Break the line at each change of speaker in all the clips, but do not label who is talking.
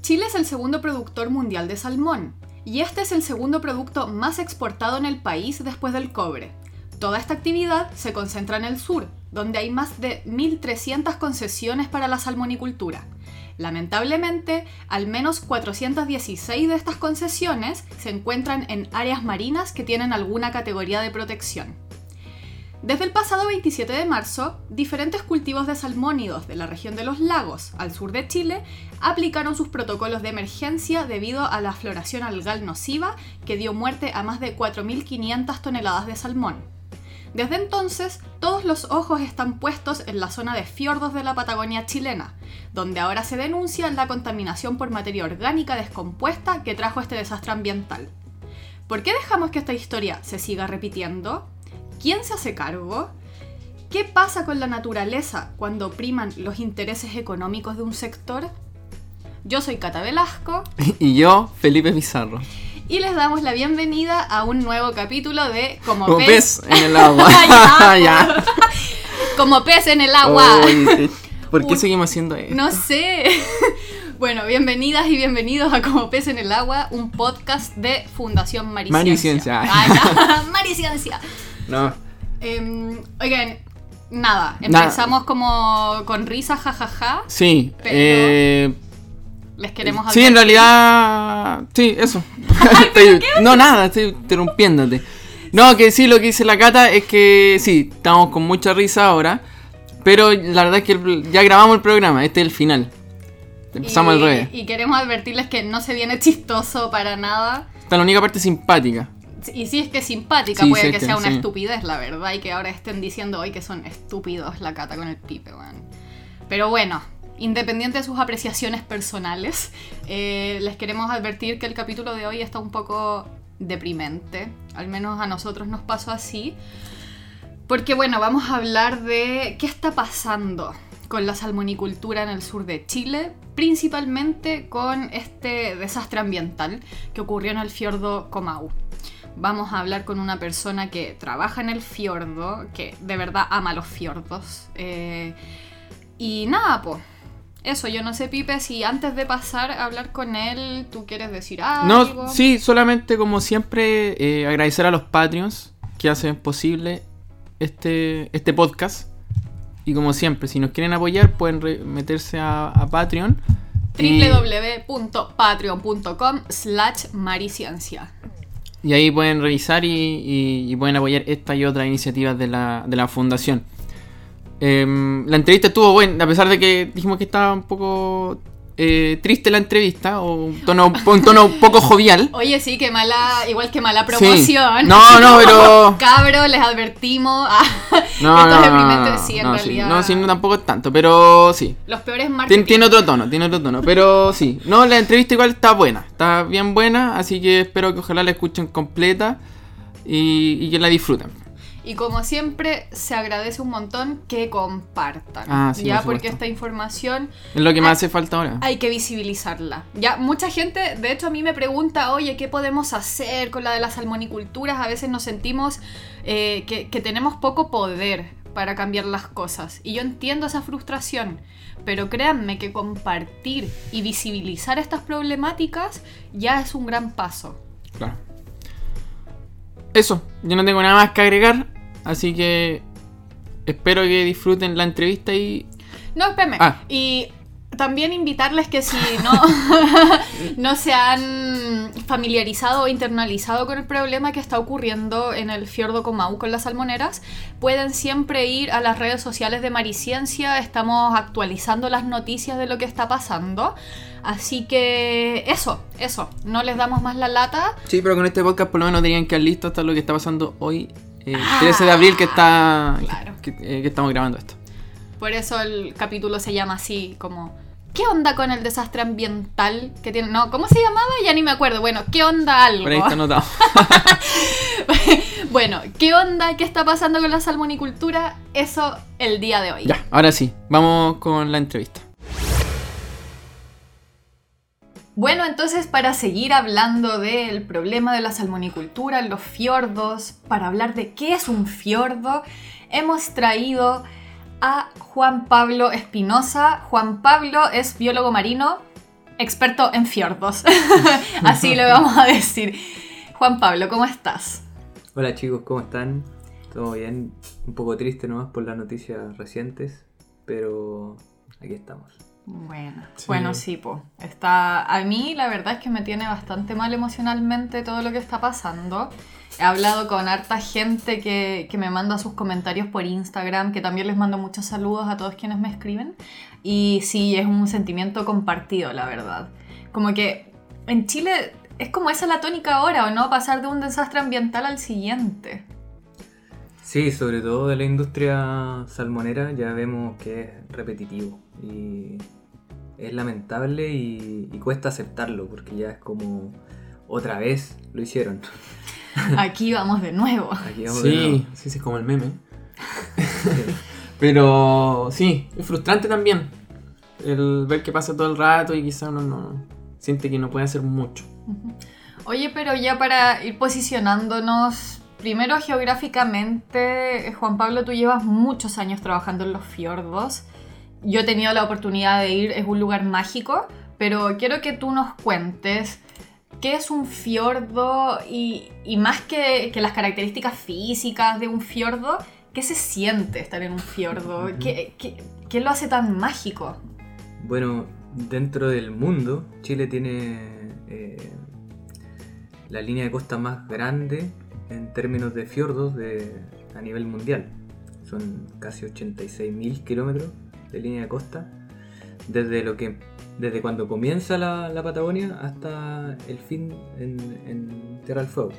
Chile es el segundo productor mundial de salmón y este es el segundo producto más exportado en el país después del cobre. Toda esta actividad se concentra en el sur, donde hay más de 1.300 concesiones para la salmonicultura. Lamentablemente, al menos 416 de estas concesiones se encuentran en áreas marinas que tienen alguna categoría de protección. Desde el pasado 27 de marzo, diferentes cultivos de salmónidos de la región de los lagos, al sur de Chile, aplicaron sus protocolos de emergencia debido a la floración algal nociva que dio muerte a más de 4.500 toneladas de salmón. Desde entonces, todos los ojos están puestos en la zona de fiordos de la Patagonia chilena, donde ahora se denuncia la contaminación por materia orgánica descompuesta que trajo este desastre ambiental. ¿Por qué dejamos que esta historia se siga repitiendo? ¿Quién se hace cargo? ¿Qué pasa con la naturaleza cuando priman los intereses económicos de un sector? Yo soy Cata Velasco.
Y yo, Felipe Pizarro.
Y les damos la bienvenida a un nuevo capítulo de Como,
Como
pez.
pez en el agua.
Ya,
Ya.
Como pez en el agua.
¿Por qué seguimos haciendo esto?
No sé. Bueno, bienvenidas y bienvenidos a Como pez en el agua, un podcast de Fundación Mariciencia.
Mariciencia.
Mariciencia.
No.
Em, oigan, nada, empezamos como con risa, jajaja.
Sí.
Pero-
eh,
Les queremos
sí, en realidad. Sí, eso. Estoy- no, nada, estoy interrumpiéndote. No, que sí, lo que dice la Cata es que sí, estamos con mucha risa ahora. Pero la verdad es que ya grabamos el programa, este es el final. Empezamos
y,
al revés.
Y queremos advertirles que no se viene chistoso para nada.
Esta es la única parte simpática.
Y si es que es simpática,
Sí,
puede
sí,
que
sí,
sea una
sí.
estupidez, la verdad, y que ahora estén diciendo hoy que son estúpidos la cata con el pipe, weón. Pero bueno, independiente de sus apreciaciones personales, eh, les queremos advertir que el capítulo de hoy está un poco deprimente. Al menos a nosotros nos pasó así. Porque bueno, vamos a hablar de qué está pasando con la salmonicultura en el sur de Chile, principalmente con este desastre ambiental que ocurrió en el fiordo Comau. Vamos a hablar con una persona que trabaja en el fiordo, que de verdad ama los fiordos. eh, y nada, pues. Eso, yo no sé, Pipe, si antes de pasar a hablar con él, tú quieres decir algo.
No, sí, solamente como siempre eh, agradecer a los Patreons que hacen posible este, este podcast. Y como siempre, si nos quieren apoyar, pueden meterse a, a Patreon.
Www.patreon.com slash mariciencia.
Y ahí pueden revisar y, y- y pueden apoyar esta y otras iniciativas de la, de la fundación. Em, la entrevista estuvo buena, a pesar de que dijimos que estaba un poco eh, triste la entrevista, o un tono, un tono poco jovial.
Oye, sí, que mala, igual que mala
Sí.
promoción.
No, no, pero-
Cabros, les advertimos. Ah,
No,
esto
no,
es
no,
sí, en
no,
realidad.
no, sí, no, tampoco es tanto, pero sí.
Los peores marketing.
Tiene, tiene otro tono, tiene otro tono, pero sí. No, la entrevista igual está buena, está bien buena, así que espero que ojalá la escuchen completa y, y que la disfruten.
Y como siempre, se agradece un montón que compartan.
Ah, sí,
ya,
por
porque esta información
Es lo que más hace falta ahora.
hay que visibilizarla. Ya, mucha gente, de hecho, a mí me pregunta, oye, ¿qué podemos hacer con la de las salmoniculturas? A veces nos sentimos eh, que, que tenemos poco poder para cambiar las cosas. Y yo entiendo esa frustración, pero créanme que compartir y visibilizar estas problemáticas ya es un gran paso.
Claro. Eso, yo no tengo nada más que agregar, así que espero que disfruten la entrevista y...
No, espérame.
Ah.
Y también invitarles que si no, no se han familiarizado o internalizado con el problema que está ocurriendo en el fiordo Comau con las salmoneras, pueden siempre ir a las redes sociales de Mariciencia. Estamos actualizando las noticias de lo que está pasando. Así que eso, eso. No les damos más la lata.
Sí, pero con este podcast por lo menos tenían que estar listos hasta lo que está pasando hoy, eh,
Ah,
13 de abril, que está
claro.
que, eh, que estamos grabando esto.
Por eso el capítulo se llama así, como ¿qué onda con el desastre ambiental que tiene? No, ¿cómo se llamaba? Ya ni me acuerdo. Bueno, ¿qué onda algo?
Por ahí está anotado.
bueno, ¿qué onda? ¿Qué está pasando con la salmonicultura? Eso el día de hoy.
ya, ahora sí, vamos con la entrevista.
Bueno, entonces para seguir hablando del problema de la salmonicultura en los fiordos, para hablar de qué es un fiordo, hemos traído a Juan Pablo Espinosa. Juan Pablo es biólogo marino, experto en fiordos. Así le vamos a decir. Juan Pablo, ¿cómo estás?
Hola chicos, ¿cómo están? Todo bien, un poco triste nomás por las noticias recientes, pero aquí estamos.
Bueno, bueno, sí, po. Está, a mí la verdad es que me tiene bastante mal emocionalmente todo lo que está pasando. He hablado con harta gente que, que me manda sus comentarios por Instagram, que también les mando muchos saludos a todos quienes me escriben. Y sí, es un sentimiento compartido, la verdad. Como que en Chile es como esa la tónica ahora, ¿o no? Pasar de un desastre ambiental al siguiente.
Sí, sobre todo de la industria salmonera ya vemos que es repetitivo y es lamentable y, cuesta aceptarlo porque ya es como otra vez lo hicieron.
Aquí vamos de nuevo.
Aquí vamos sí, de nuevo. sí, sí, es como el meme. Pero sí, es frustrante también el ver que pasa todo el rato y quizá uno no siente que no puede hacer mucho.
Oye, pero ya para ir posicionándonos, primero geográficamente, Juan Pablo, tú llevas muchos años trabajando en los fiordos. Yo he tenido la oportunidad de ir, es un lugar mágico, pero quiero que tú nos cuentes qué es un fiordo y, más que, las características físicas de un fiordo, ¿qué se siente estar en un fiordo? ¿Qué, qué lo hace tan mágico?
Bueno, dentro del mundo, Chile tiene eh, la línea de costa más grande en términos de fiordos a nivel mundial. Son casi 86.000 kilómetros de línea de costa, desde, lo que, desde cuando comienza la, Patagonia hasta el fin en, Tierra del Fuego.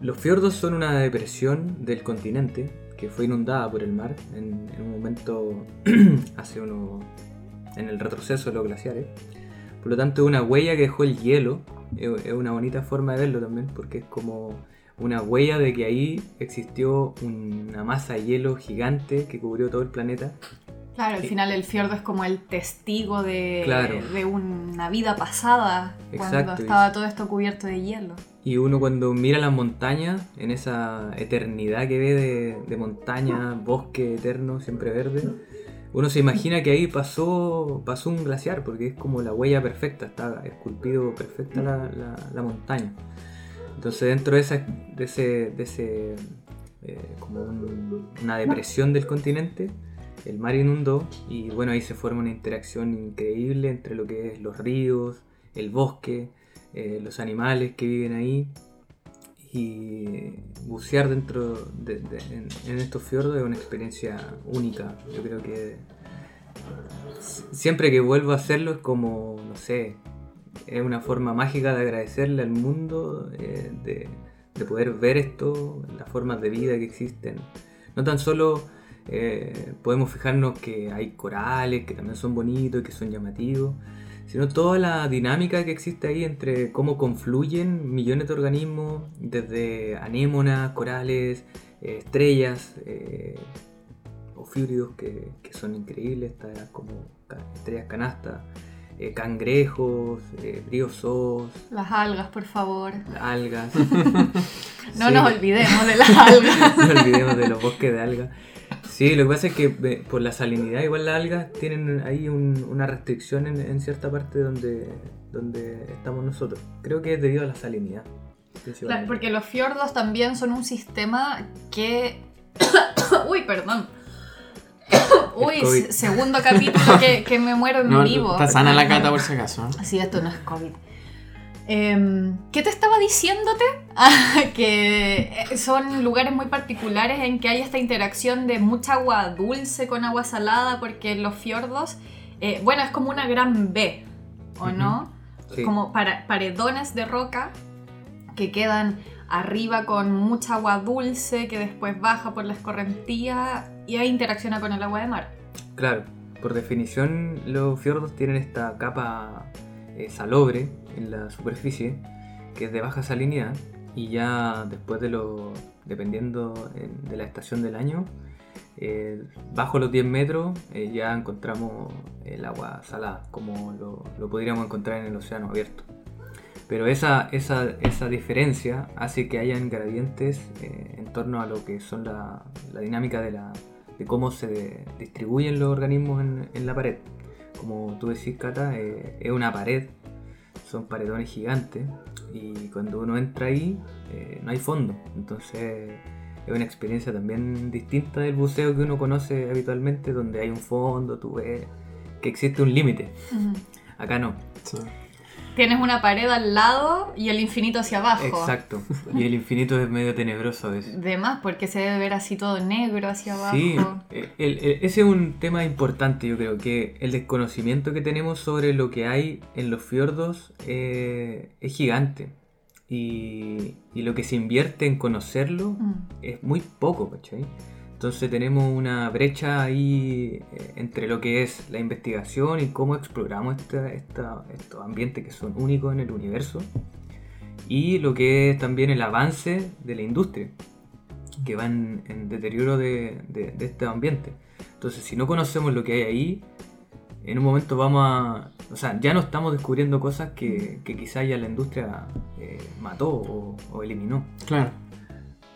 Los fiordos son una depresión del continente que fue inundada por el mar en, en un momento hace unos en el retroceso de los glaciares. Por lo tanto, una huella que dejó el hielo. Es una bonita forma de verlo también, porque es como una huella de que ahí existió una masa de hielo gigante que cubrió todo el planeta.
Claro, al final el fiordo es como el testigo de, de una vida pasada, cuando estaba todo esto cubierto de hielo.
Y uno cuando mira las montañas, en esa eternidad que ve de, de montaña, bosque eterno, siempre verde, uno se imagina que ahí pasó, pasó un glaciar, porque es como la huella perfecta, está esculpido perfecta la, montaña. Entonces dentro de, esa, de ese, de ese eh, como una depresión del continente, el mar inundó y bueno, ahí se forma una interacción increíble entre lo que es los ríos, el bosque, eh, los animales que viven ahí y bucear dentro de, en, estos fiordos es una experiencia única. Yo creo que siempre que vuelvo a hacerlo es como, no sé, es una forma mágica de agradecerle al mundo, eh, de, poder ver esto, las formas de vida que existen. No tan solo eh, podemos fijarnos que hay corales que también son bonitos y que son llamativos, sino toda la dinámica que existe ahí entre cómo confluyen millones de organismos, desde anémonas, corales, eh, estrellas, eh, ofíridos que, que, son increíbles, como estrellas canastas, eh, cangrejos, briosos.
Las algas, por favor.
Algas.
no nos olvidemos de las algas.
no nos olvidemos de los bosques de algas. Sí, lo que pasa es que por la salinidad, igual las algas tienen ahí una restricción en, cierta parte donde, donde estamos nosotros. Creo que es debido a la salinidad.
porque los fiordos también son un sistema que... Uy, perdón. Uy, segundo capítulo que, me muero en vivo.
Está sana la cata por si acaso.
Sí, esto no es COVID. Em, ¿Qué te estaba diciéndote? Que eh, son lugares muy particulares en que hay esta interacción de mucha agua dulce con agua salada, porque los fiordos, eh, bueno, es como una gran B, ¿o no? Como para, paredones de roca que quedan arriba con mucha agua dulce que después baja por la escorrentía y ahí interacciona con el agua de mar.
Claro, por definición los fiordos tienen esta capa eh, salobre en la superficie, que es de baja salinidad, y ya después de lo, dependiendo de la estación del año, eh, bajo los 10 metros eh, ya encontramos el agua salada, como lo, podríamos encontrar en el océano abierto. Pero esa, esa, esa diferencia hace que hayan gradientes en torno a lo que son la, dinámica de, la, de cómo se distribuyen los organismos en, en la pared. como tú decís, Cata, eh, es una pared, son paredones gigantes y cuando uno entra ahí eh, no hay fondo, entonces es una experiencia también distinta del buceo que uno conoce habitualmente, donde hay un fondo, tú ves que existe un límite. Acá no.
Tienes una pared al lado y el infinito hacia abajo.
Exacto. Y el infinito es medio tenebroso a veces.
De más, porque se debe ver así todo negro hacia abajo.
Sí, el- el- ese es un tema importante, yo creo, que el desconocimiento que tenemos sobre lo que hay en los fiordos eh, es gigante. Y, y lo que se invierte en conocerlo
Mm.
es muy poco, ¿cachai? Entonces tenemos una brecha ahí eh, entre lo que es la investigación y cómo exploramos esta- esta- estos ambientes que son únicos en el universo y lo que es también el avance de la industria que va en, en deterioro de, de, de este ambiente. Entonces si no conocemos lo que hay ahí, en un momento vamos a... O sea, ya no estamos descubriendo cosas que, que quizá ya la industria eh, mató o- o eliminó.
Claro.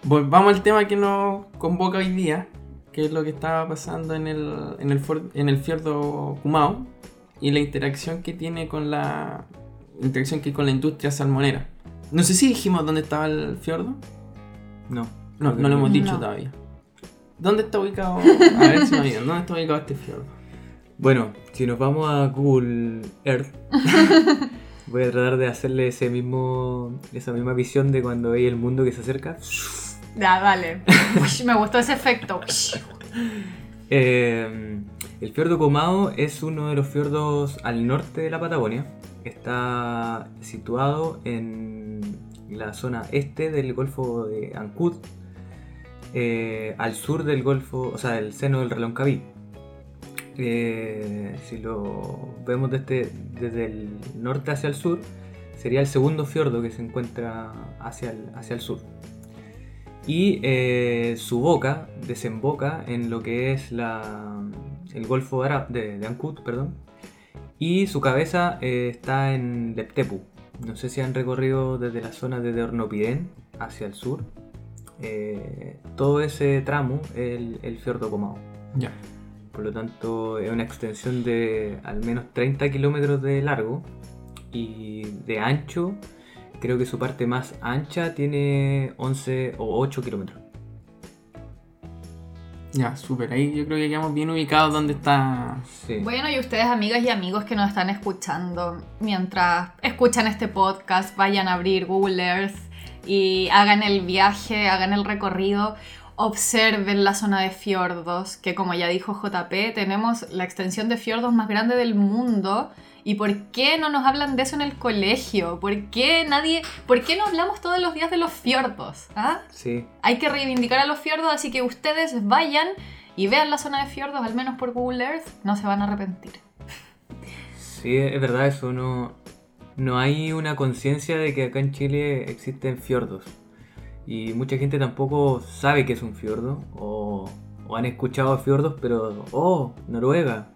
Volvamos al tema que nos convoca hoy día, que es lo que estaba pasando en el, en el, for- en el fiordo Kumao y la interacción que tiene con la interacción que hay con la industria salmonera. No sé si dijimos dónde estaba el fiordo.
No.
No, lo hemos dicho
No.
todavía. ¿Dónde está ubicado? A ver si me olvidan. ¿Dónde está ubicado este fiordo?
Bueno, si nos vamos a Google Earth, voy a tratar de hacerle ese mismo, esa misma visión de cuando veis el mundo que se acerca.
Ya. Ush, Me gustó ese efecto.
Eh, el fiordo Comao es uno de los fiordos al norte de la Patagonia. Está situado en la zona este del Golfo de Ancud, eh, al sur del Golfo, o sea, del seno del Reloncaví. Eh, si lo vemos desde, desde el norte hacia el sur, sería el segundo fiordo que se encuentra hacia el, hacia el sur. Y eh, su boca desemboca en lo que es la, el Golfo de, de Ancud, perdón. Y su cabeza eh, está en Leptepu. No sé si han recorrido desde la zona de Ornopidén hacia el sur. Eh, todo ese tramo es el, el fiordo Comao.
Ya.
Por lo tanto, es una extensión de al menos 30 kilómetros de largo y de ancho. Creo que su parte más ancha tiene 11 o 8 kilómetros.
Ya, súper. Ahí yo creo que quedamos bien ubicados donde está.
Sí.
Bueno, y ustedes, amigas y amigos que nos están escuchando, mientras escuchan este podcast, vayan a abrir Google Earth y hagan el viaje, hagan el recorrido, observen la zona de fiordos, que como ya dijo JP, tenemos la extensión de fiordos más grande del mundo. ¿Y por qué no nos hablan de eso en el colegio? ¿Por qué nadie, por qué no hablamos todos los días de los fiordos? ¿Ah?
Sí,
Hay que reivindicar a los fiordos, así que ustedes vayan y vean la zona de fiordos, al menos por Google Earth, no se van a arrepentir.
sí, es verdad, eso no, no hay una conciencia de que acá en Chile existen fiordos. Y mucha gente tampoco sabe que es un fiordo, o, o han escuchado fiordos, pero, oh, Noruega.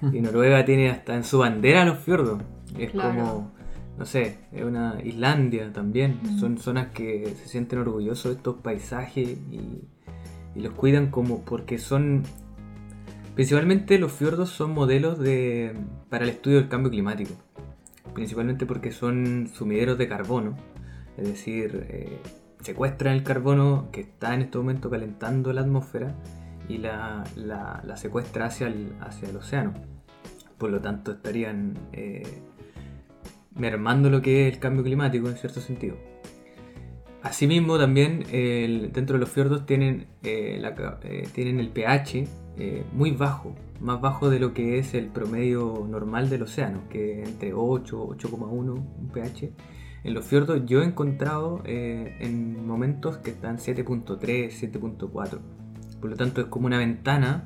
Y Noruega tiene hasta en su bandera los fiordos. Es
Claro.
como, no sé, es una Islandia también. Son zonas que se sienten orgullosos de estos paisajes y, y los cuidan como porque son... Principalmente los fiordos son modelos de, para el estudio del cambio climático. Principalmente porque son sumideros de carbono. Es decir, eh, secuestran el carbono que está en este momento calentando la atmósfera y la, la- la secuestra hacia el, hacia el océano. Por lo tanto, estarían eh, mermando lo que es el cambio climático en cierto sentido. Asimismo, también el- dentro de los fiordos tienen, eh, la eh, tienen el pH eh, muy bajo, más bajo de lo que es el promedio normal del océano, que entre 8 8,1 un pH. En los fiordos yo he encontrado eh, en momentos que están 7.3, 7.4. Por lo tanto, es como una ventana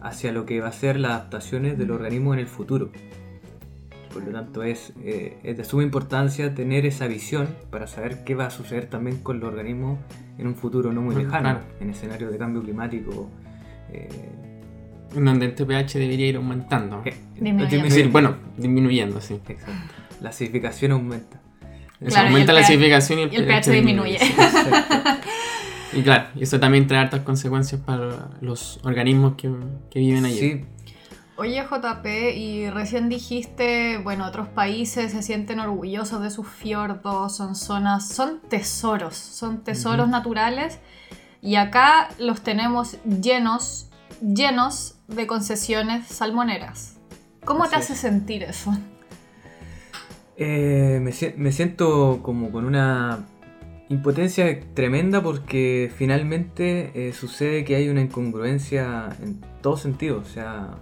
hacia lo que va a ser las adaptaciones del organismo en el futuro. Por lo tanto, es, eh, es de suma importancia tener esa visión para saber qué va a suceder también con los organismos en un futuro no muy lejano, en escenario de cambio climático. eh,
En donde este pH debería ir aumentando.
eh,
Disminuyendo.
Es decir, bueno, disminuyendo, sí.
Exacto. La acidificación aumenta.
Claro,
aumenta
el
la acidificación y el,
y el pH disminuye.
Y claro, y eso también trae hartas consecuencias para los organismos que, que viven allí.
Sí.
Oye JP, y recién dijiste, bueno, otros países se sienten orgullosos de sus fiordos, son zonas, son tesoros, son tesoros naturales, y acá los tenemos llenos, llenos de concesiones salmoneras. ¿Cómo te hace sentir eso?
Eh, me, me siento como con una impotencia tremenda porque finalmente eh, sucede que hay una incongruencia en todo sentido. O sea,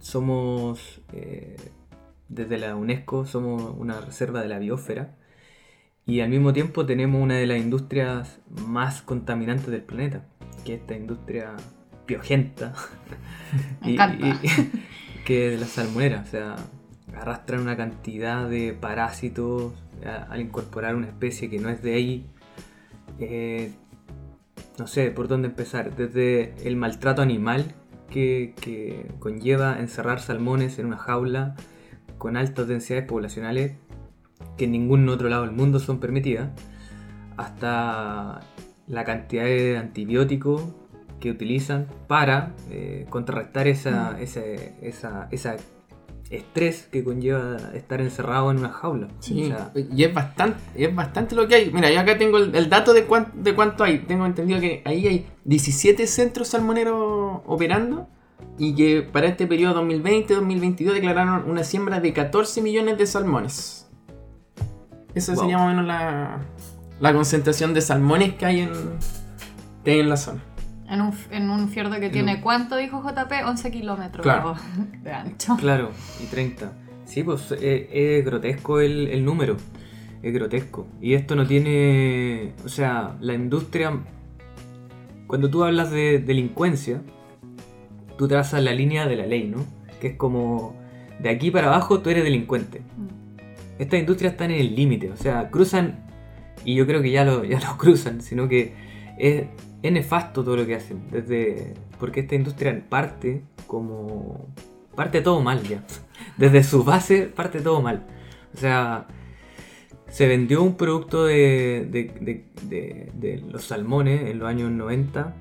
somos, eh, desde la UNESCO, somos una reserva de la biosfera y al mismo tiempo tenemos una de las industrias más contaminantes del planeta, que es esta industria.
Me encanta.
que es la salmonera, o sea, arrastran una cantidad de parásitos al incorporar una especie que no es de ahí. Eh, no sé por dónde empezar, desde el maltrato animal que, que conlleva encerrar salmones en una jaula con altas densidades poblacionales que en ningún otro lado del mundo son permitidas, hasta la cantidad de antibióticos que utilizan para eh, contrarrestar esa, ese esa, esa estrés que conlleva estar encerrado en una jaula.
Sí,
O sea,
y es bastante, es bastante lo que hay. Mira, yo acá tengo el, el dato de, cuán- de cuánto hay. Tengo entendido que ahí hay 17 centros salmoneros operando y que para este periodo 2020-2022 declararon una siembra de 14 millones de salmones. Esa
Wow.
sería más o menos la, la concentración de salmones que hay en, que hay en la zona.
En un, en un fiordo que tiene,
un-
¿cuánto dijo JP? 11 kilómetros
Claro.
de ancho.
Claro, y 30. Sí, pues eh, es, grotesco el, el número. Es grotesco. Y esto no tiene. O sea, la industria. Cuando tú hablas de delincuencia, tú trazas la línea de la ley, ¿no? Que es como. De aquí para abajo tú eres delincuente. Estas industrias están en el límite, o sea, cruzan. Y yo creo que ya lo, ya lo cruzan, sino que es, es nefasto todo lo que hacen. Desde. Porque esta industria parte como. Parte todo mal ya. Desde su base parte todo mal. O sea. Se vendió un producto de, de, de- de- los salmones en los años 90,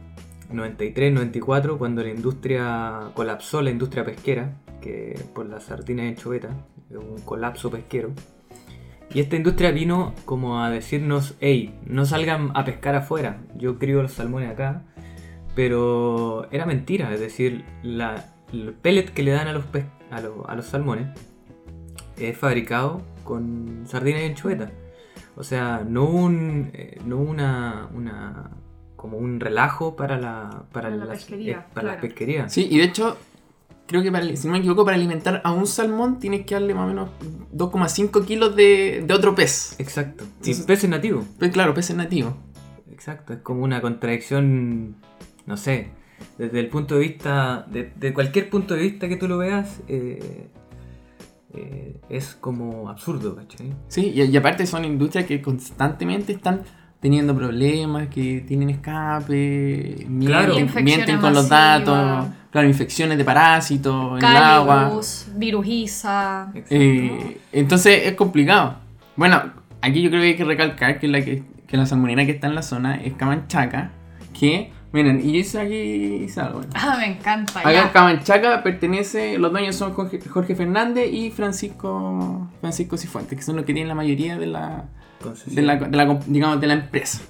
93, 94, cuando la industria colapsó, la industria pesquera, que por las sardinas en choveta, un colapso pesquero. Y esta industria vino como a decirnos, hey, no salgan a pescar afuera, yo crío los salmones acá. Pero era mentira, es decir, la, el pellet que le dan a los, pes- a, lo- a los salmones es fabricado con sardinas y anchovetas. O sea, no un, eh, no una, una como un relajo para la para,
Para la
las-
pesquería,
eh, para las
claro.
pesquerías.
Sí, y de hecho, creo que para, si no me equivoco, para alimentar a un salmón tienes que darle más o menos 2,5 kilos de, de otro pez.
Exacto. Y
Entonces-
peces nativos.
Pues claro, peces nativos.
Exacto. Es como una contradicción, no sé, desde el punto de vista, de, de cualquier punto de vista que tú lo veas, eh, eh, es como absurdo, ¿cachai?
Sí, y, y aparte son industrias que constantemente están teniendo problemas, que tienen escape, mienten,
Claro.
Infecciones
mienten con los datos, claro, infecciones de parásitos en el agua.
Virujiza.
Eh, entonces es complicado. Bueno, aquí yo creo que hay que recalcar que la, que, que la salmonera que está en la zona es Camanchaca, que, miren, y eso aquí hice algo. bueno.
Ah, me encanta.
Acá. Camanchaca pertenece, los dueños son Jorge, Jorge Fernández y Francisco Francisco Cifuentes, que son los que tienen la mayoría de la, De la, de la digamos, de la empresa.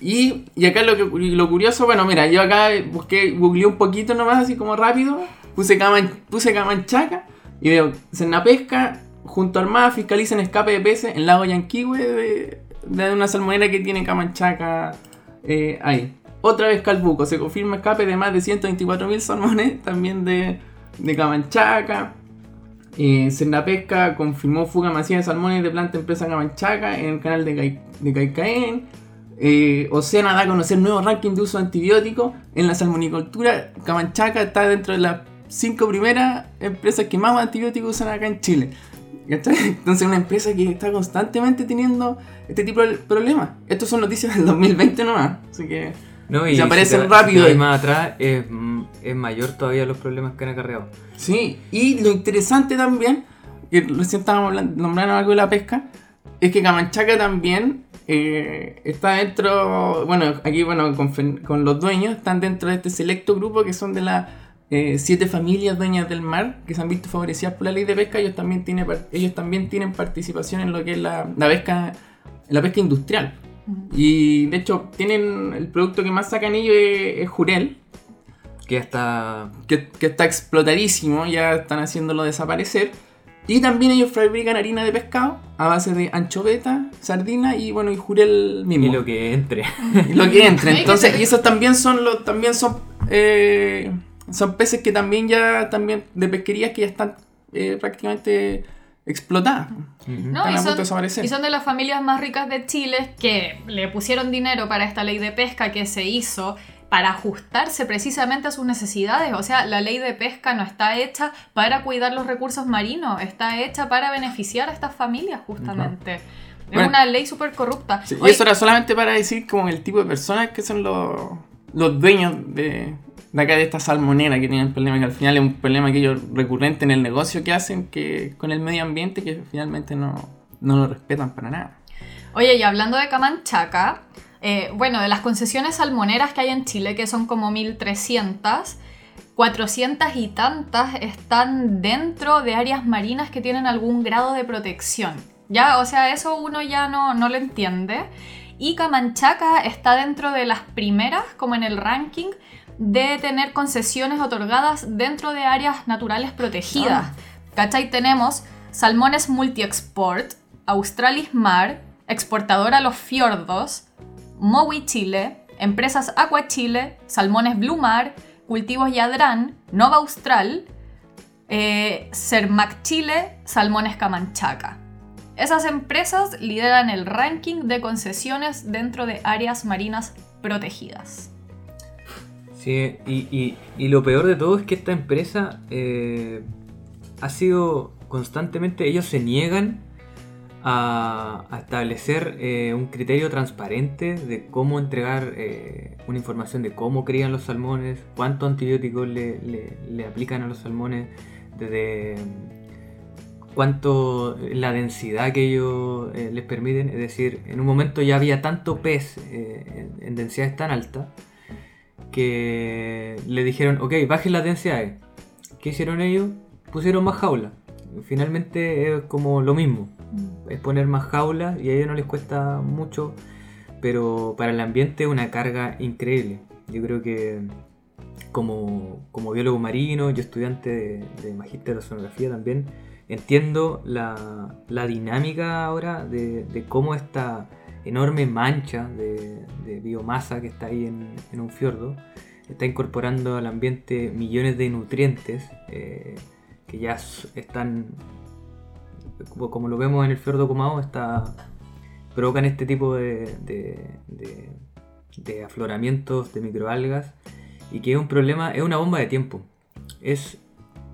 Y, y acá lo, que, lo curioso, bueno, mira, yo acá busqué, googleé un poquito nomás, así como rápido, puse, Caman, puse Camanchaca y veo, Cerna Pesca, junto al mar, fiscalizan escape de peces en lago Yanquihue de, de una salmonera que tiene Camanchaca eh, ahí. Otra vez Calbuco, se confirma escape de más de 124.000 salmones, también de, de Camanchaca. Eh, Pesca confirmó fuga masiva de salmones de planta empresa Camanchaca en el canal de, de Caicaén. Eh, Océana da a conocer nuevo ranking de uso de antibióticos. En la salmonicultura, Camanchaca está dentro de las cinco primeras empresas que más antibióticos usan acá en Chile. Entonces, una empresa que está constantemente teniendo este tipo de problemas. Estos son noticias del 2020 nomás. Así que,
No,
se aparecen
te-
rápido
te
ahí.
más atrás, es, mm, es mayor todavía los problemas que han acarreado.
Sí, y lo interesante también, que recién estábamos hablando, nombrando algo de la pesca, es que Camanchaca también eh, está dentro, bueno, aquí bueno, con, con los dueños, están dentro de este selecto grupo que son de la eh, siete familias dueñas del mar que se han visto favorecidas por la ley de pesca, ellos también tienen, ellos también tienen participación en lo que es la, la pesca, la pesca industrial. Y de hecho, tienen el producto que más sacan ellos es, es jurel,
Que está.
que, que está explotadísimo, ya están haciéndolo desaparecer. Y también ellos fabrican harina de pescado a base de anchoveta, sardina y bueno, y jurel mismo.
Y lo que entre.
Y lo que entre. Entonces, y esos también son los, también son eh, son peces que también ya también de pesquerías que ya están eh, prácticamente explotadas.
No,
Están
y
a
son,
de desaparecer.
y son de las familias más ricas de Chile que le pusieron dinero para esta ley de pesca que se hizo para ajustarse precisamente a sus necesidades. O sea, la ley de pesca no está hecha para cuidar los recursos marinos, está hecha para beneficiar a estas familias justamente. Es
Bueno.
una ley súper corrupta.
Sí, y
Oye,
eso era solamente para decir como el tipo de personas que son los, los dueños de, de acá de esta salmonera que tienen el problema, que al final es un problema que ellos recurrente en el negocio que hacen que con el medio ambiente que finalmente no, no lo respetan para nada.
Oye, y hablando de Camanchaca, eh, bueno, de las concesiones salmoneras que hay en Chile, que son como 1300, 400 y tantas están dentro de áreas marinas que tienen algún grado de protección. Ya, o sea, eso uno ya no, no lo entiende. Y Camanchaca está dentro de las primeras, como en el ranking, de tener concesiones otorgadas dentro de áreas naturales protegidas. ¿Cachai? Tenemos Salmones Multi-Export, Australis Mar, exportadora a los fiordos, Mowi Chile, Empresas Aqua Chile, Salmones Blue Mar, Cultivos Yadrán, Nova Austral, eh, Cermac Chile, Salmones Camanchaca. Esas empresas lideran el ranking de concesiones dentro de áreas marinas protegidas.
Sí, y, y- y lo peor de todo es que esta empresa eh, ha sido constantemente, ellos se niegan a, establecer eh, un criterio transparente de cómo entregar eh, una información de cómo crían los salmones, cuánto antibióticos le, le- aplican a los salmones, desde cuánto la densidad que ellos les permiten. Es decir, en un momento ya había tanto pez en, en densidades tan altas que le dijeron, ok, bajen las densidades. ¿Qué hicieron ellos? Pusieron más jaulas. Finalmente es como lo mismo. Es poner más jaulas y a ellos no les cuesta mucho, pero para el ambiente es una carga increíble. Yo creo que como, como biólogo marino, yo estudiante de, de magíster de oceanografía también, entiendo la, la dinámica ahora de, de cómo esta enorme mancha de, biomasa que está ahí en, un fiordo está incorporando al ambiente millones de nutrientes eh, que ya están, como, lo vemos en el fiordo Comao, está, provocan este tipo de, afloramientos de microalgas y que es un problema, es una bomba de tiempo. Es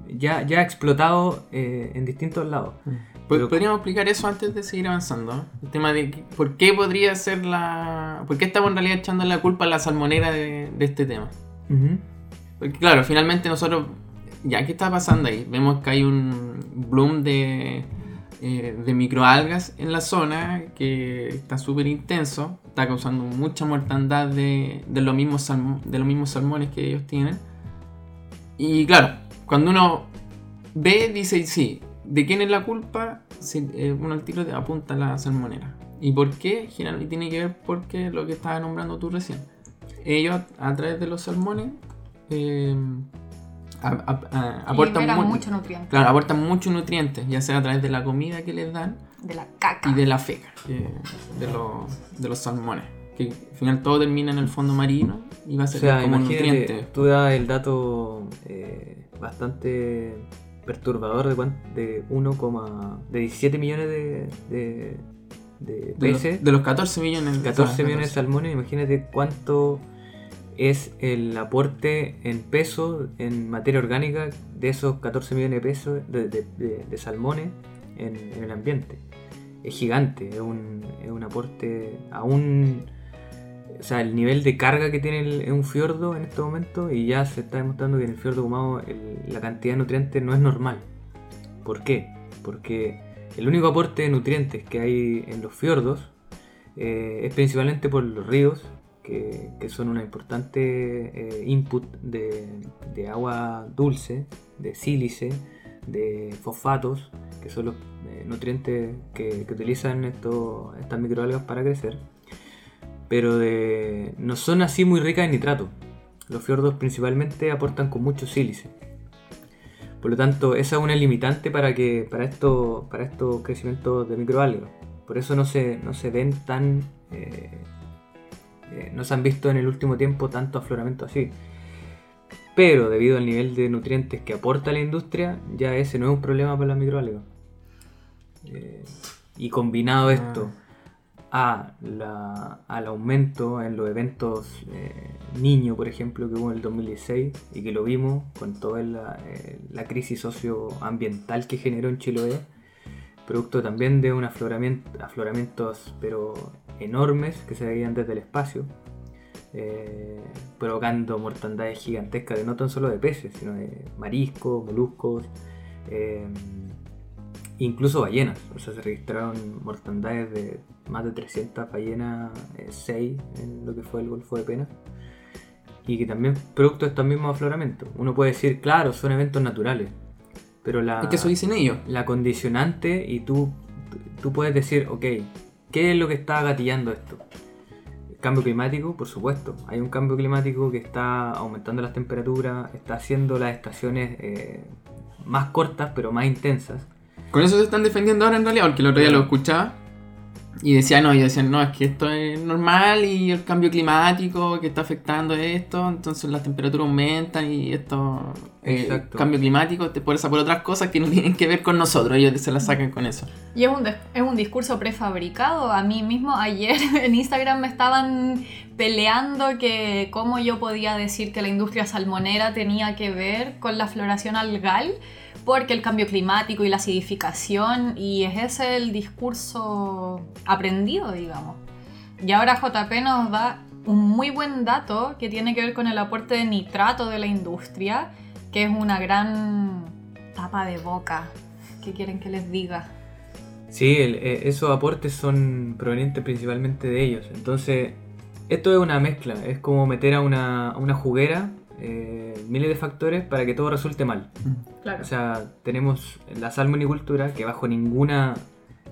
ya, ya explotado eh, en distintos lados. Pero-
Podríamos explicar eso antes de seguir avanzando. El tema de por qué podría ser la. ¿Por qué estamos en realidad echando la culpa a la salmonera de, de este tema? Porque claro, finalmente nosotros, ya, ¿qué está pasando ahí? Vemos que hay un bloom de, eh, de microalgas en la zona que está súper intenso, está causando mucha mortandad de, de, los mismos salmo- de los mismos salmones que ellos tienen. Y claro, cuando uno ve, dice, sí, ¿de quién es la culpa? Sí, eh, uno al tiro te apunta a la salmonera. ¿Y por qué? Generalmente tiene que ver porque lo que estaba nombrando tú recién ellos a través de los salmones eh, a- a- a- aportan, mu-
mucho nutriente
claro, aportan muchos nutrientes, ya sea a través de la comida que les dan
de la caca.
y de la feca que- de, los, de los salmones. Que al final todo termina en el fondo marino y va a
O
ser
sea,
como nutriente.
tú das el dato eh, bastante perturbador de, cuán- de 1, de 17 millones de, de, de peces,
de los 14 millones.
14
ah,
millones de salmones, imagínate cuánto es el aporte en peso, en materia orgánica de esos 14 millones de pesos de, de- de- de salmones en, en el ambiente. Es gigante, es un, es un aporte a un... O sea, el nivel de carga que tiene un fiordo en este momento y ya se está demostrando que en el fiordo el- la cantidad de nutrientes no es normal. ¿Por qué? Porque el único aporte de nutrientes que hay en los fiordos eh, es principalmente por los ríos que, que son una importante eh, input de, de agua dulce, de sílice, de fosfatos, que son los eh, nutrientes que, que utilizan estos, estas microalgas para crecer, pero de, no son así muy ricas en nitrato. Los fiordos principalmente aportan con mucho sílice. Por lo tanto, esa es una limitante para que para estos para estos crecimientos de microalgas. Por eso no se, no se ven tan. eh, eh, no se han visto en el último tiempo tanto afloramiento así. Pero debido al nivel de nutrientes que aporta la industria, ya ese no es un problema para las microalgas. Eh, y combinado esto al aumento en los eventos eh, niño, por ejemplo, que hubo en el 2016 y que lo vimos con toda la, eh, crisis socioambiental que generó en Chiloé, producto también de un afloramiento, afloramientos pero enormes que se veían desde el espacio, eh, provocando mortandades gigantescas de no tan solo de peces, sino de mariscos, moluscos, eh, incluso ballenas. O sea, se registraron mortandades de más de 300 ballenas, 6 en lo que fue el Golfo de Pena. Y que también producto de estos mismos afloramientos. Uno puede decir, claro, son eventos naturales. Pero la,
Es que eso dicen ellos.
la condicionante y tú, tú puedes decir, ok, ¿qué es lo que está gatillando esto? El cambio climático, por supuesto. Hay un cambio climático que está aumentando las temperaturas, está haciendo las estaciones eh, más cortas pero más intensas.
Con eso se están defendiendo ahora en realidad, porque el otro día lo escuchaba y decía, no, y decían, no, es que esto es normal y el cambio climático que está afectando esto, entonces las temperaturas aumentan y esto, eh, cambio climático, te puedes por otras cosas que no tienen que ver con nosotros, ellos se las sacan con eso.
Y es un, des- es un discurso prefabricado. A mí mismo ayer en Instagram me estaban peleando que cómo yo podía decir que la industria salmonera tenía que ver con la floración algal, porque el cambio climático y la acidificación, y es ese el discurso aprendido, digamos. Y ahora JP nos da un muy buen dato que tiene que ver con el aporte de nitrato de la industria, que es una gran tapa de boca. ¿Qué quieren que les diga?
Sí, el- eh, esos aportes son provenientes principalmente de ellos. Entonces, esto es una mezcla, es como meter a una, a una juguera eh, miles de factores para que todo resulte mal.
Claro.
O sea, tenemos la salmonicultura que bajo ninguna,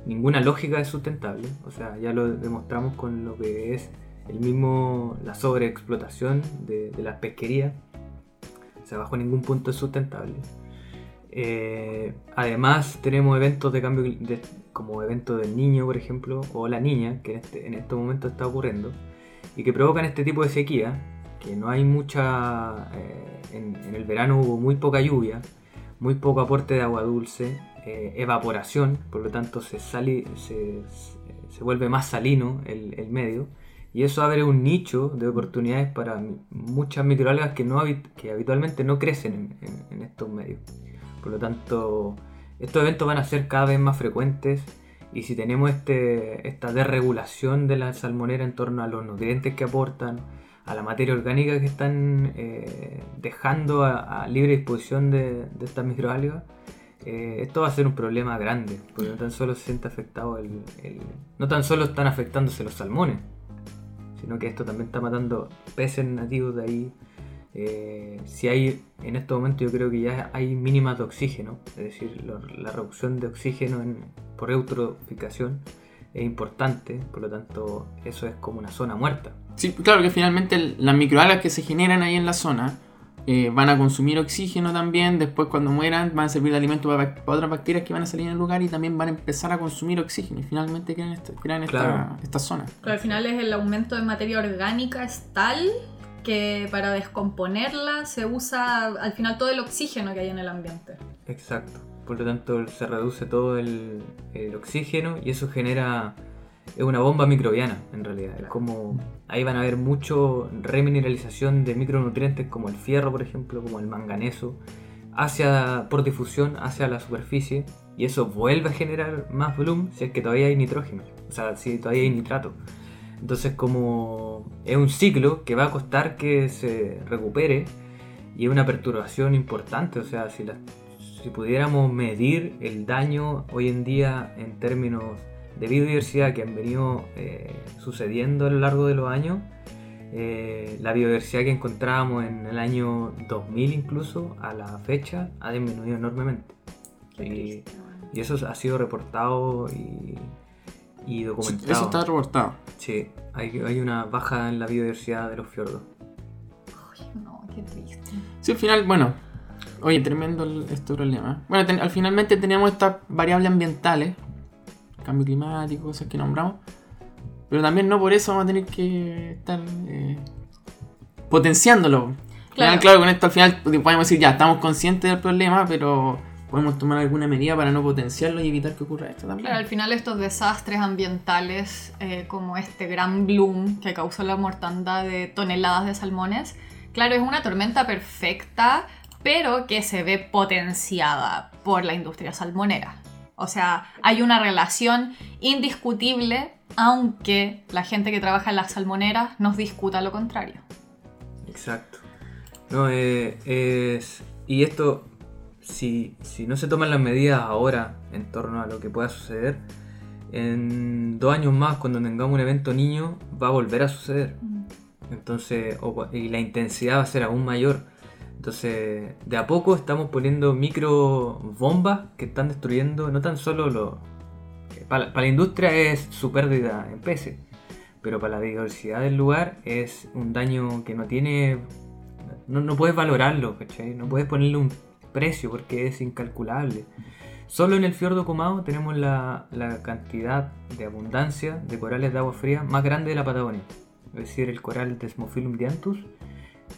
ninguna lógica es sustentable. O sea, ya lo demostramos con lo que es el mismo, la sobreexplotación de, de las pesquerías. O sea, bajo ningún punto es sustentable. Eh, además, tenemos eventos de cambio, de- como evento del niño, por ejemplo, o la niña, que en este, en este momento está ocurriendo, y que provocan este tipo de sequía, que no hay mucha... eh, en, el verano hubo muy poca lluvia, muy poco aporte de agua dulce, eh, evaporación, por lo tanto se, sali- se, se vuelve más salino el, el medio, y eso abre un nicho de oportunidades para muchas microalgas que, no que habitualmente no crecen en, en- en estos medios. Por lo tanto, estos eventos van a ser cada vez más frecuentes y si tenemos este, esta desregulación de la salmonera en torno a los nutrientes que aportan, a la materia orgánica que están eh, dejando a, libre disposición de, de estas microalgas, eh, esto va a ser un problema grande, porque no tan solo se siente afectado el, no tan solo están afectándose los salmones, sino que esto también está matando peces nativos de ahí. Eh, si hay, en estos momentos yo creo que ya hay mínimas de oxígeno, es decir, la reducción de oxígeno en- por eutroficación es importante, por lo tanto eso es como una zona muerta.
Sí, claro que finalmente las microalgas que se generan ahí en la zona eh, van a consumir oxígeno también, después cuando mueran van a servir de alimento para, para otras bacterias que van a salir en el lugar y también van a empezar a consumir oxígeno y finalmente crean, esta, crean esta,
Claro.
esta zona.
Pero al final es el aumento de materia orgánica es tal que para descomponerla se usa al final todo el oxígeno que hay en el ambiente.
Exacto. Por lo tanto se reduce todo el, el oxígeno y eso genera es una bomba microbiana en realidad. Es como ahí van a haber mucho remineralización de micronutrientes como el fierro, por ejemplo, como el manganeso, hacia por difusión hacia la superficie y eso vuelve a generar más volumen si es que todavía hay nitrógeno, o sea, si todavía hay nitrato. Entonces como es un ciclo que va a costar que se recupere y es una perturbación importante, o sea, si, la- si pudiéramos medir el daño hoy en día en términos de biodiversidad que han venido eh, sucediendo a lo largo de los años, eh, la biodiversidad que encontrábamos en el año 2000 incluso a la fecha ha disminuido enormemente. Y, y eso ha sido reportado y, y documentado.
Eso está reportado.
Sí, hay, hay una baja en la biodiversidad de los fiordos.
Ay, no, qué triste.
Sí, al final, bueno. Oye, tremendo el- este problema. Bueno, ten- al finalmente teníamos estas variables ambientales. Cambio climático, cosas que nombramos. Pero también no por eso vamos a tener que estar eh, potenciándolo.
Claro.
Claro. con esto al final podemos decir, ya, estamos conscientes del problema, pero podemos tomar alguna medida para no potenciarlo y evitar que ocurra esto también.
Claro, al final estos desastres ambientales, eh, como este gran bloom que causó la mortandad de toneladas de salmones, claro, es una tormenta perfecta, pero que se ve potenciada por la industria salmonera. O sea, hay una relación indiscutible, aunque la gente que trabaja en las salmoneras nos discuta lo contrario.
Exacto. No, eh, es. Y esto, si, si no se toman las medidas ahora en torno a lo que pueda suceder, en dos años más, cuando tengamos un evento niño, va a volver a suceder. Entonces, o cua- y la intensidad va a ser aún mayor. Entonces, de a poco estamos poniendo micro bombas que están destruyendo no tan solo lo. Para, para la industria es su pérdida en peces, pero para la biodiversidad del lugar es un daño que no tiene. No, no puedes valorarlo, ¿cachai? No puedes ponerle un precio porque es incalculable. Solo en el fiordo Comao tenemos la, la cantidad de abundancia de corales de agua fría más grande de la Patagonia. Es decir, el coral Desmophilum dianthus.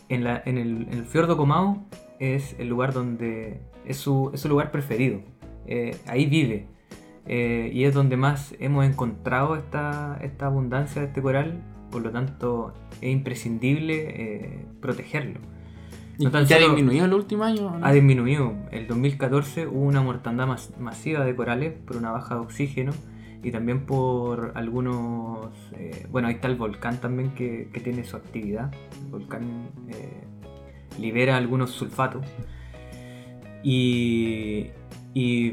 En, la, en, el, en el fiordo Comao es el lugar donde. es su, es su lugar preferido. Eh, ahí vive. Eh, y es donde más hemos encontrado esta, esta abundancia de este coral. Por lo tanto, es imprescindible eh, protegerlo.
¿Y
no
ya ha disminuido en el último año? o no?
Ha disminuido. El 2014 hubo una mortandad mas- masiva de corales por una baja de oxígeno y también por algunos... eh, bueno, ahí está el volcán también que, tiene su actividad. El volcán eh, libera algunos sulfatos. Y,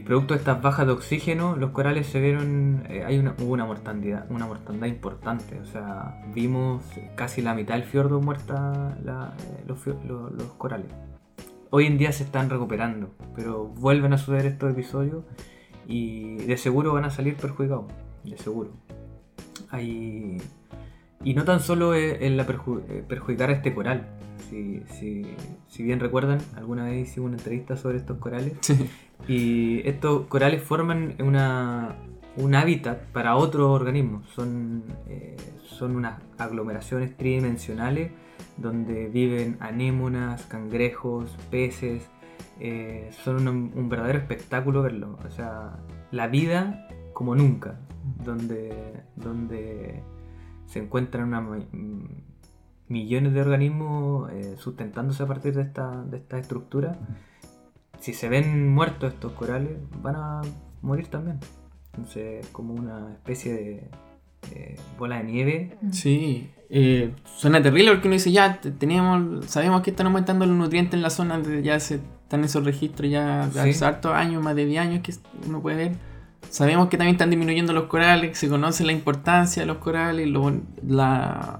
producto de estas bajas de oxígeno, los corales se vieron... eh, hay una, hubo una mortandad, una mortandad importante. O sea, vimos casi la mitad del fiordo muerta los, los corales hoy en día se están recuperando, pero vuelven a suceder estos episodios y de seguro van a salir perjudicados, de seguro. Hay... Y no tan solo es la perju- eh, perjudicar a este coral, si, si- si bien recuerdan, alguna vez hicimos una entrevista sobre estos corales,
Sí.
y estos corales forman una, un hábitat para otros organismos. Son, eh, son unas aglomeraciones tridimensionales donde viven anémonas, cangrejos, peces. Eh, son un, un verdadero espectáculo verlo. O sea, la vida como nunca, donde, donde se encuentran una mm, millones de organismos eh, sustentándose a partir de esta, de esta estructura si se ven muertos estos corales, van a morir también. Entonces, como una especie de eh, bola de nieve.
Sí, eh, suena terrible porque uno dice, ya te- teníamos, sabemos que están aumentando los nutrientes en la zona, de- ya se, están esos registros ya de
Sí.
hace hartos años, más de 10 años que uno puede ver. Sabemos que también están disminuyendo los corales, se conoce la importancia de los corales, lo- la,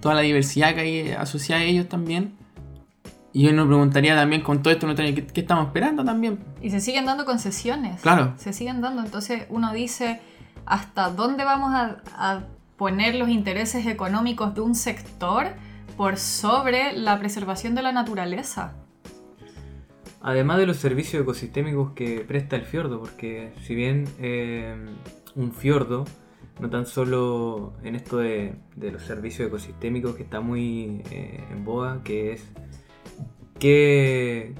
toda la diversidad que hay asociada a ellos también. Y uno preguntaría también con todo esto, ¿qué, qué estamos esperando también?
Y se siguen dando concesiones.
Claro.
Se siguen dando. Entonces uno dice, ¿hasta dónde vamos a, a poner los intereses económicos de un sector por sobre la preservación de la naturaleza?
Además de los servicios ecosistémicos que presta el fiordo, porque si bien eh, un fiordo, no tan solo en esto de, los servicios ecosistémicos que está muy eh, en boga, que es qué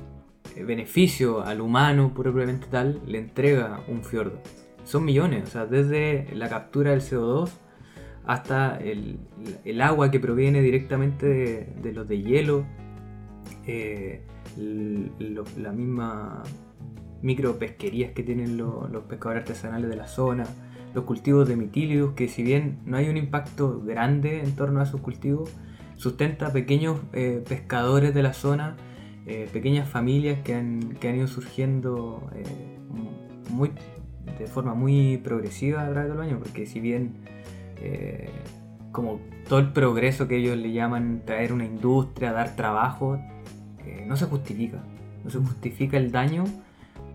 beneficio al humano propiamente tal le entrega un fiordo. Son millones, o sea, desde la captura del CO2 hasta el, agua que proviene directamente de, los de hielo, eh, l- lo- la misma micro pesquerías que tienen lo- los pescadores artesanales de la zona, los cultivos de mitílidos, que si bien no hay un impacto grande en torno a esos cultivos, sustenta pequeños eh, pescadores de la zona, eh, pequeñas familias que han, que han ido surgiendo eh, muy, de forma muy progresiva a través de los años, porque si bien como todo el progreso que ellos le llaman traer una industria, dar trabajo, eh, no se justifica. No se justifica el daño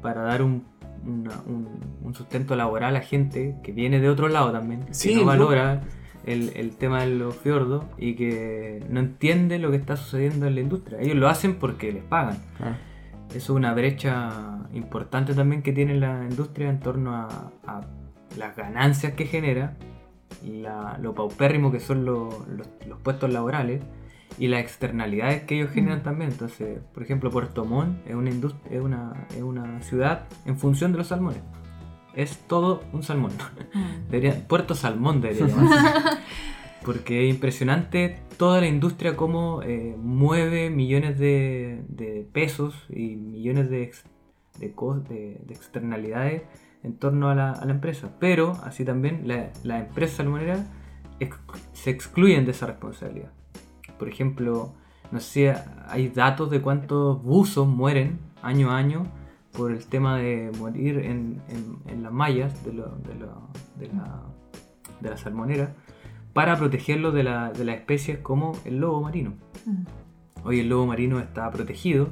para dar un, una- un- un sustento laboral a gente que viene de otro lado también, que
Sí,
no
¿no?
valora el, el tema de los fiordos y que no entiende lo que está sucediendo en la industria. Ellos lo hacen porque les pagan.
Claro.
Eso es una brecha importante también que tiene la industria en torno a, a las ganancias que genera, la- lo paupérrimo que son lo- los, los puestos laborales y las externalidades que ellos generan también. Entonces, por ejemplo, Puerto Montt es una, es una, es una ciudad en función de los salmones. Es todo un salmón. Debería- Puerto Salmón debería llamarse. Porque es impresionante toda la industria cómo eh, mueve millones de, de pesos y millones de, ex- de, de- de externalidades en torno a la, a la empresa. Pero así también la- las empresas salmoneras ex- se excluyen de esa responsabilidad. Por ejemplo, no sé si hay datos de cuántos buzos mueren año a año por el tema de morir en, en- en las mallas de, lo- de lo- de la, de la salmonera para protegerlos de, la- de las especies como el lobo marino. Hoy el lobo marino está protegido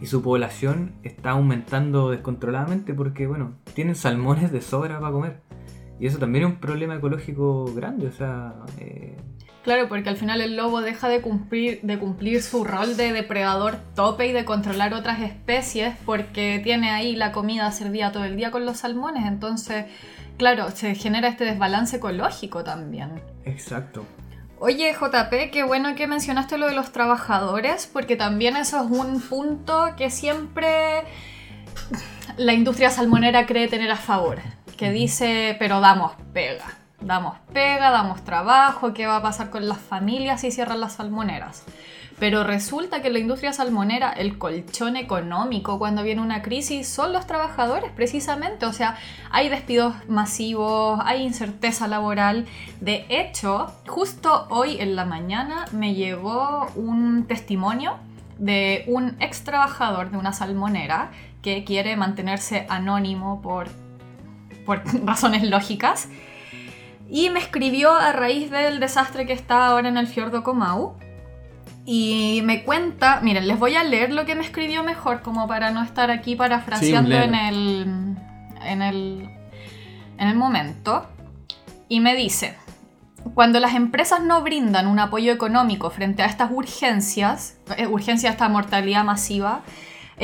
y su población está aumentando descontroladamente porque, bueno, tienen salmones de sobra para comer. Y eso también es un problema ecológico grande, o sea, eh,
Claro, porque al final el lobo deja de cumplir, de cumplir su rol de depredador tope y de controlar otras especies porque tiene ahí la comida servida todo el día con los salmones. Entonces, claro, se genera este desbalance ecológico también.
exacto.
Oye, JP, qué bueno que mencionaste lo de los trabajadores, porque también eso es un punto que siempre la industria salmonera cree tener a favor. Que dice, pero damos pega. Damos pega, damos trabajo, ¿qué va a pasar con las familias si cierran las salmoneras? Pero resulta que la industria salmonera, el colchón económico cuando viene una crisis son los trabajadores precisamente. O sea, hay despidos masivos, hay incerteza laboral. De hecho, justo hoy en la mañana me llegó un testimonio de un ex trabajador de una salmonera que quiere mantenerse anónimo por, por razones lógicas. Y me escribió a raíz del desastre que está ahora en el fiordo Comau. Y me cuenta, miren, les voy a leer lo que me escribió mejor, como para no estar aquí parafraseando en, el, en, el, en el momento. Y me dice, cuando las empresas no brindan un apoyo económico frente a estas urgencias, eh, urgencia a esta mortalidad masiva,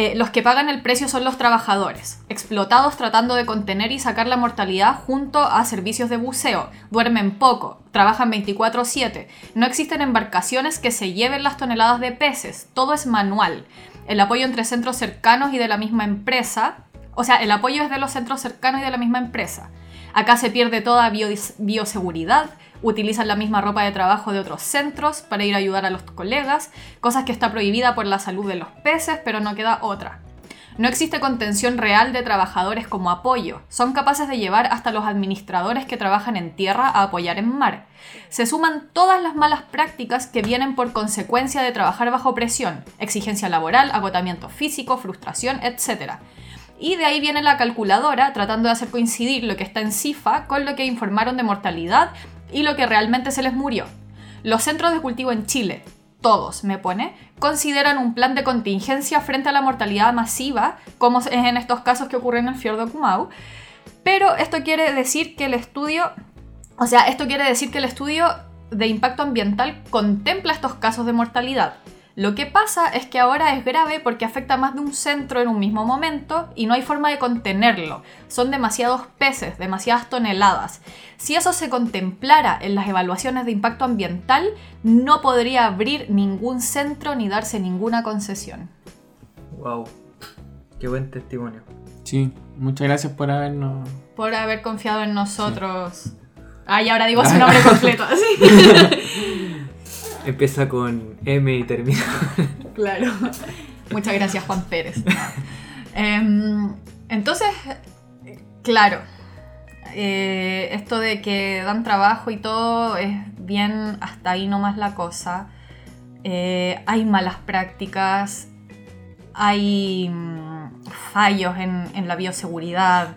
eh, los que pagan el precio son los trabajadores, explotados tratando de contener y sacar la mortalidad junto a servicios de buceo. Duermen poco, trabajan 24/7, no existen embarcaciones que se lleven las toneladas de peces, todo es manual. El apoyo entre centros cercanos y de la misma empresa, o sea, el apoyo es de los centros cercanos y de la misma empresa. Acá se pierde toda bio- bioseguridad, utilizan la misma ropa de trabajo de otros centros para ir a ayudar a los colegas, cosas que está prohibida por la salud de los peces, pero no queda otra. No existe contención real de trabajadores como apoyo. Son capaces de llevar hasta los administradores que trabajan en tierra a apoyar en mar. Se suman todas las malas prácticas que vienen por consecuencia de trabajar bajo presión, exigencia laboral, agotamiento físico, frustración, etc. Y de ahí viene la calculadora tratando de hacer coincidir lo que está en CIFA con lo que informaron de mortalidad y lo que realmente se les murió. Los centros de cultivo en Chile, todos me pone, consideran un plan de contingencia frente a la mortalidad masiva, como es en estos casos que ocurren en el fiordo Kumau. Pero esto quiere decir que el estudio, o sea, esto quiere decir que el estudio de impacto ambiental contempla estos casos de mortalidad. Lo que pasa es que ahora es grave porque afecta a más de un centro en un mismo momento y no hay forma de contenerlo. Son demasiados peces, demasiadas toneladas. Si eso se contemplara en las evaluaciones de impacto ambiental, no podría abrir ningún centro ni darse ninguna concesión.
Wow. Qué buen testimonio.
Sí, muchas gracias por habernos.
Por haber confiado en nosotros. Ay, ahora digo su nombre completo, así.
Empieza con M y termina.
Claro. Muchas gracias, Juan Pérez. Em, entonces, claro, eh, esto de que dan trabajo y todo es bien hasta ahí nomás la cosa. Eh, hay malas prácticas, hay mm, fallos en, en la bioseguridad.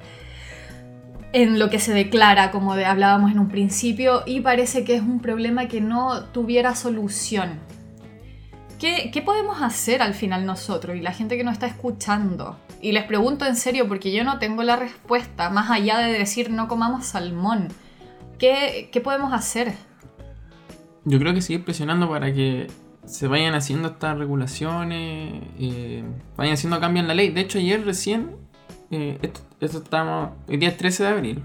En lo que se declara, como hablábamos en un principio, y parece que es un problema que no tuviera solución. ¿Qué, ¿Qué, podemos hacer al final nosotros y la gente que nos está escuchando? Y les pregunto en serio porque yo no tengo la respuesta, más allá de decir no comamos salmón. ¿Qué, podemos hacer?
Yo creo que seguir presionando para que se vayan haciendo estas regulaciones, eh, vayan haciendo cambios en la ley. De hecho, ayer recién, eh, estamos, el día es 13 de abril,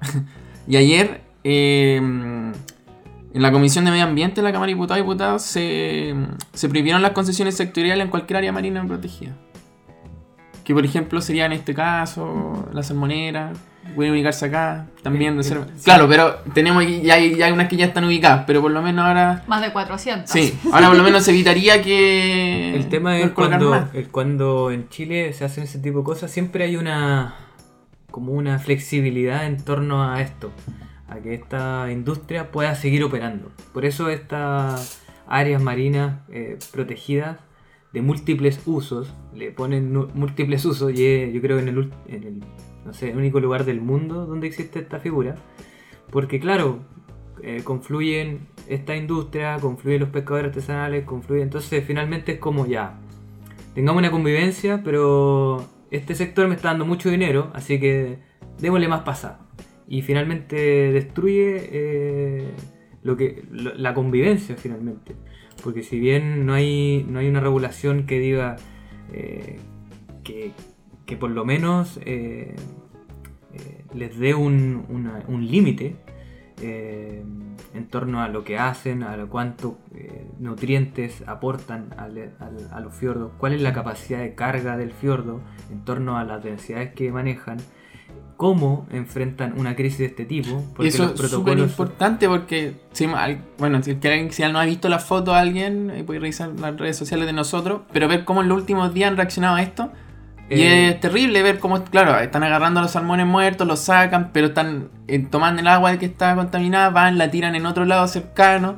y ayer eh, en la Comisión de Medio Ambiente de la Cámara de Diputados y Diputados se, se prohibieron las concesiones sectoriales en cualquier área marina protegida. Que por ejemplo sería en este caso la salmonera, pueden ubicarse acá también. De Claro, pero tenemos ya hay, ya hay unas que ya están ubicadas, pero por lo menos ahora...
Más de 400.
Sí, ahora por lo menos se evitaría que...
El tema es cuando, cuando en Chile se hacen ese tipo de cosas, siempre hay una como una flexibilidad en torno a esto, a que esta industria pueda seguir operando. Por eso estas áreas marinas eh, protegidas de múltiples usos, le ponen múltiples usos y yo creo que en el, en el no sé, el único lugar del mundo donde existe esta figura. Porque claro, eh, confluyen esta industria, confluyen los pescadores artesanales, confluyen... Entonces finalmente es como ya, tengamos una convivencia, pero este sector me está dando mucho dinero, así que démosle más pasar. Y finalmente destruye eh, lo que, la convivencia finalmente. Porque si bien no hay, no hay una regulación que diga eh, que, que por lo menos eh, eh, les dé un, límite eh, en torno a lo que hacen, a cuánto nutrientes aportan a los fiordos, cuál es la capacidad de carga del fiordo en torno a las densidades que manejan, cómo enfrentan una crisis de este tipo.
Porque Eso es súper importante porque, si, bueno, si alguien si no ha visto la foto de alguien, puede revisar las redes sociales de nosotros, pero ver cómo en los últimos días han reaccionado a esto y eh, es terrible ver cómo, claro, están agarrando los salmones muertos, los sacan, pero están eh, tomando el agua que está contaminada, van, la tiran en otro lado cercano.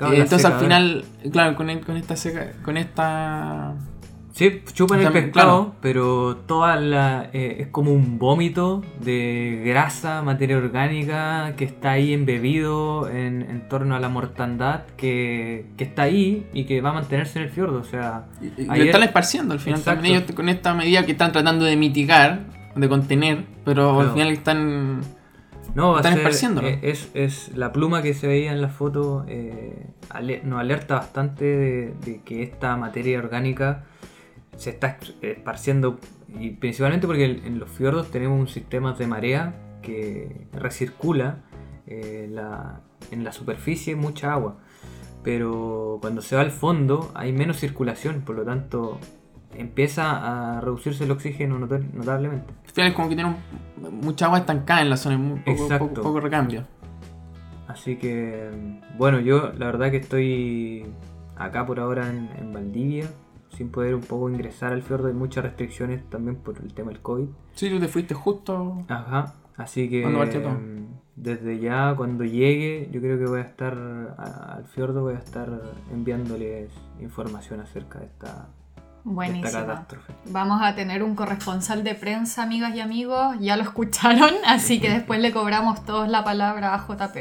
Eh, entonces al final, claro, con, con esta seca, con esta
Sí, chupan el pescado, pero toda la. Eh, es como un vómito de grasa, materia orgánica que está ahí embebido en, torno a la mortandad que, está ahí y que va a mantenerse en el fiordo. O sea.
Y, lo están esparciendo al final también ellos con esta medida que están tratando de mitigar, de contener, pero al final están.
No, están esparciendo. Eh, es, es, la pluma que se veía en la foto eh, nos alerta bastante de que esta materia orgánica se está esparciendo, y principalmente porque en los fiordos tenemos un sistema de marea que recircula eh, en la superficie mucha agua. Pero cuando se va al fondo hay menos circulación, por lo tanto empieza a reducirse el oxígeno notablemente.
Es como que tiene mucha agua estancada en la zona, muy poco, poco, recambio.
Así que, bueno, yo la verdad que estoy acá por ahora en Valdivia, sin poder un poco ingresar al fiordo. Hay muchas restricciones también por el tema del COVID.
Sí, tú te fuiste justo.
Ajá. Así que em, desde ya cuando llegue, yo creo que voy a estar al fiordo, voy a estar enviándoles información acerca de esta, catástrofe.
Vamos a tener un corresponsal de prensa, amigas y amigos, ya lo escucharon, así que después le cobramos todos la palabra a JP.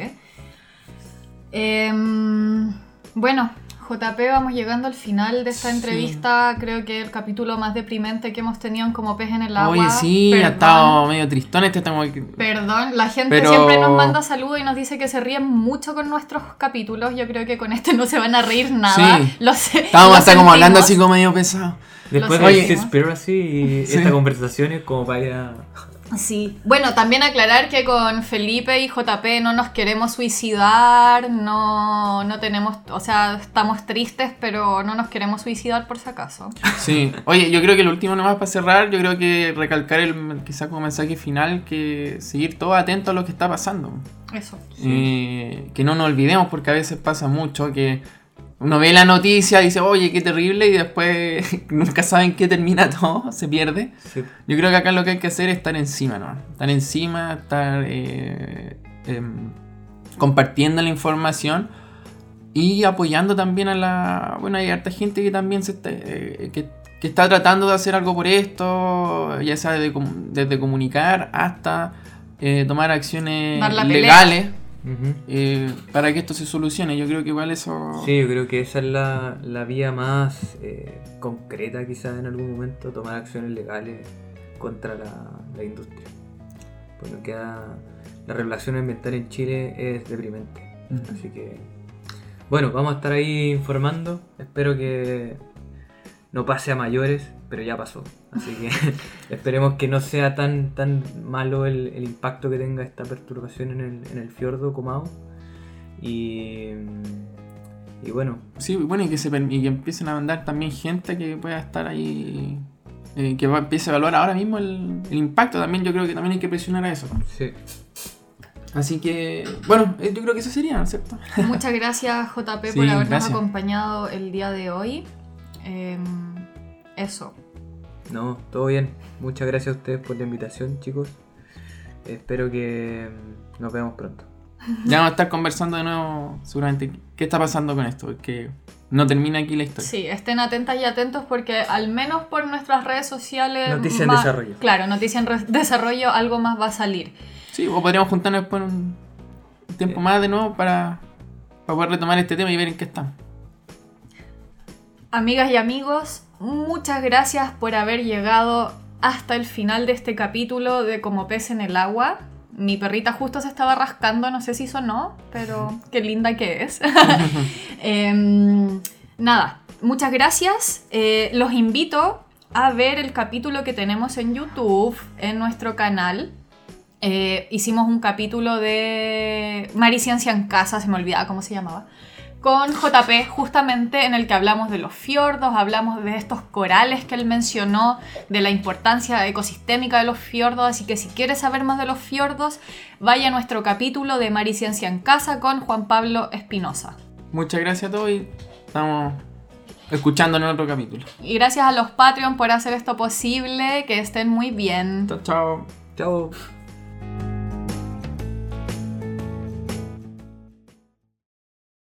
Em, bueno, JP, vamos llegando al final de esta entrevista. Creo que el capítulo más deprimente que hemos tenido en Como Pez en el Agua.
Oye, sí, ha estado medio tristón este. Estamos...
Perdón, la gente siempre nos manda saludos y nos dice que se ríen mucho con nuestros capítulos. Yo creo que con este no se van a reír nada. Sí. Lo sé,
Estábamos hasta como hablando así como medio pesado.
Después de Conspiracy y esta conversación es como para
Sí, bueno, también aclarar que con Felipe y JP no nos queremos suicidar, no, no tenemos, o sea, estamos tristes, pero no nos queremos suicidar por si acaso.
Sí, oye, yo creo que lo último nomás para cerrar, yo creo que recalcar el quizá como mensaje final, que seguir todo atento a lo que está pasando.
Eso.
Eh, que no nos olvidemos, porque a veces pasa mucho que uno ve la noticia, y dice, oye, qué terrible, y después nunca saben qué termina todo, se pierde. Yo creo que acá lo que hay que hacer es estar encima, ¿no? Estar encima, estar eh, em, compartiendo la información y apoyando también a la... Bueno, hay harta gente que también se está, eh, que, está tratando de hacer algo por esto, ya sea desde, desde comunicar hasta eh, tomar acciones
pelea.
Eh, para que esto se solucione. Yo creo que igual eso...
Sí, yo creo que esa es la, la vía más eh, concreta quizás en algún momento, tomar acciones legales contra la, la industria. Porque queda, la regulación ambiental en Chile es deprimente. Así que, bueno, vamos a estar ahí informando. Espero que no pase a mayores, pero ya pasó. Así que esperemos que no sea tan, tan malo el, el impacto que tenga esta perturbación en el, en el fiordo Comao. Y, y bueno,
Sí, bueno, y que, se, y que empiecen a mandar también gente que pueda estar ahí, eh, que va, empiece a evaluar ahora mismo el, el impacto. También yo creo que también hay que presionar a eso.
sí.
Así que, bueno, eh, yo creo que eso sería, ¿no es cierto?
Muchas gracias JP
Sí,
por habernos
gracias.
acompañado el día de hoy. Em, eso.
No, todo bien. Muchas gracias a ustedes por la invitación, chicos. Espero que mm, nos veamos pronto.
Ya vamos a estar conversando de nuevo, seguramente, qué está pasando con esto, porque no termina aquí la historia.
Sí, estén atentas y atentos porque al menos por nuestras redes sociales...
Noticia en desarrollo.
Claro, noticia en desarrollo, algo más va a salir.
Sí, o podríamos juntarnos después un tiempo más de nuevo para, para poder retomar este tema y ver en qué estamos.
Amigas y amigos, muchas gracias por haber llegado hasta el final de este capítulo de Como pez en el agua. Mi perrita justo se estaba rascando, no sé si sonó, pero qué linda que es. Em, nada, muchas gracias. Eh, los invito a ver el capítulo que tenemos en YouTube, en nuestro canal. Eh, hicimos un capítulo de Mariciencia en casa, se me olvidaba cómo se llamaba con JP justamente en el que hablamos de los fiordos, hablamos de estos corales que él mencionó, de la importancia ecosistémica de los fiordos, así que si quieres saber más de los fiordos, vaya a nuestro capítulo de Mariciencia en Casa con Juan Pablo Espinosa.
Muchas gracias a todos y estamos escuchando en otro capítulo.
Y gracias a los Patreon por hacer esto posible, que estén muy bien.
Chao, chao.
Chao.